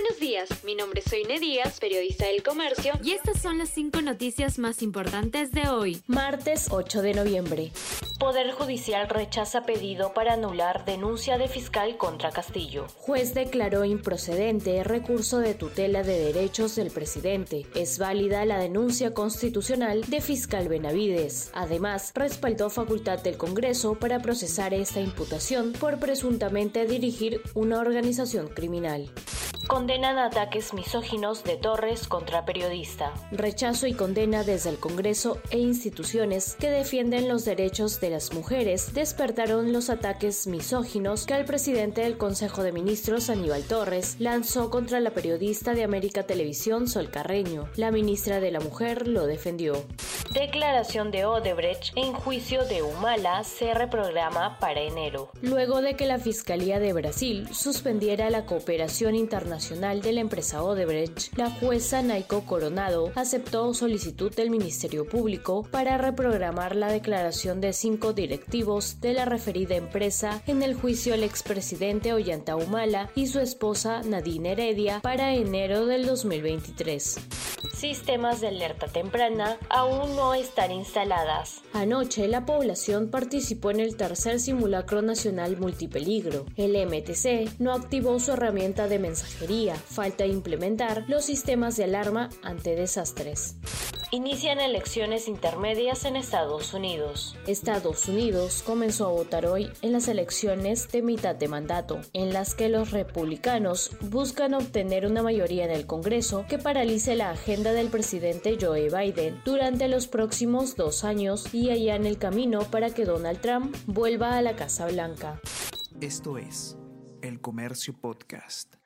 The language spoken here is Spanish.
Buenos días, mi nombre es Soine Díaz, periodista del Comercio, y estas son las cinco noticias más importantes de hoy, martes 8 de noviembre. Poder Judicial rechaza pedido para anular denuncia de fiscal contra Castillo. Juez declaró improcedente recurso de tutela de derechos del presidente. Es válida la denuncia constitucional de fiscal Benavides. Además, respaldó facultad del Congreso para procesar esta imputación por presuntamente dirigir una organización criminal condenan ataques misóginos de Torres contra periodista. Rechazo y condena desde el Congreso e instituciones que defienden los derechos de las mujeres despertaron los ataques misóginos que el presidente del Consejo de Ministros, Aníbal Torres, lanzó contra la periodista de América Televisión, Sol Carreño. La ministra de la Mujer lo defendió. Declaración de Odebrecht en juicio de Humala se reprograma para enero. Luego de que la Fiscalía de Brasil suspendiera la cooperación internacional de la empresa Odebrecht, la jueza Naiko Coronado aceptó solicitud del Ministerio Público para reprogramar la declaración de cinco directivos de la referida empresa en el juicio al expresidente Ollanta Humala y su esposa Nadine Heredia para enero del 2023 sistemas de alerta temprana aún no están instaladas. Anoche la población participó en el tercer simulacro nacional multipeligro. El MTC no activó su herramienta de mensajería, falta implementar los sistemas de alarma ante desastres. Inician elecciones intermedias en Estados Unidos. Estados Unidos comenzó a votar hoy en las elecciones de mitad de mandato, en las que los republicanos buscan obtener una mayoría en el Congreso que paralice la agenda del presidente Joe Biden durante los próximos dos años y en el camino para que Donald Trump vuelva a la Casa Blanca. Esto es El Comercio Podcast.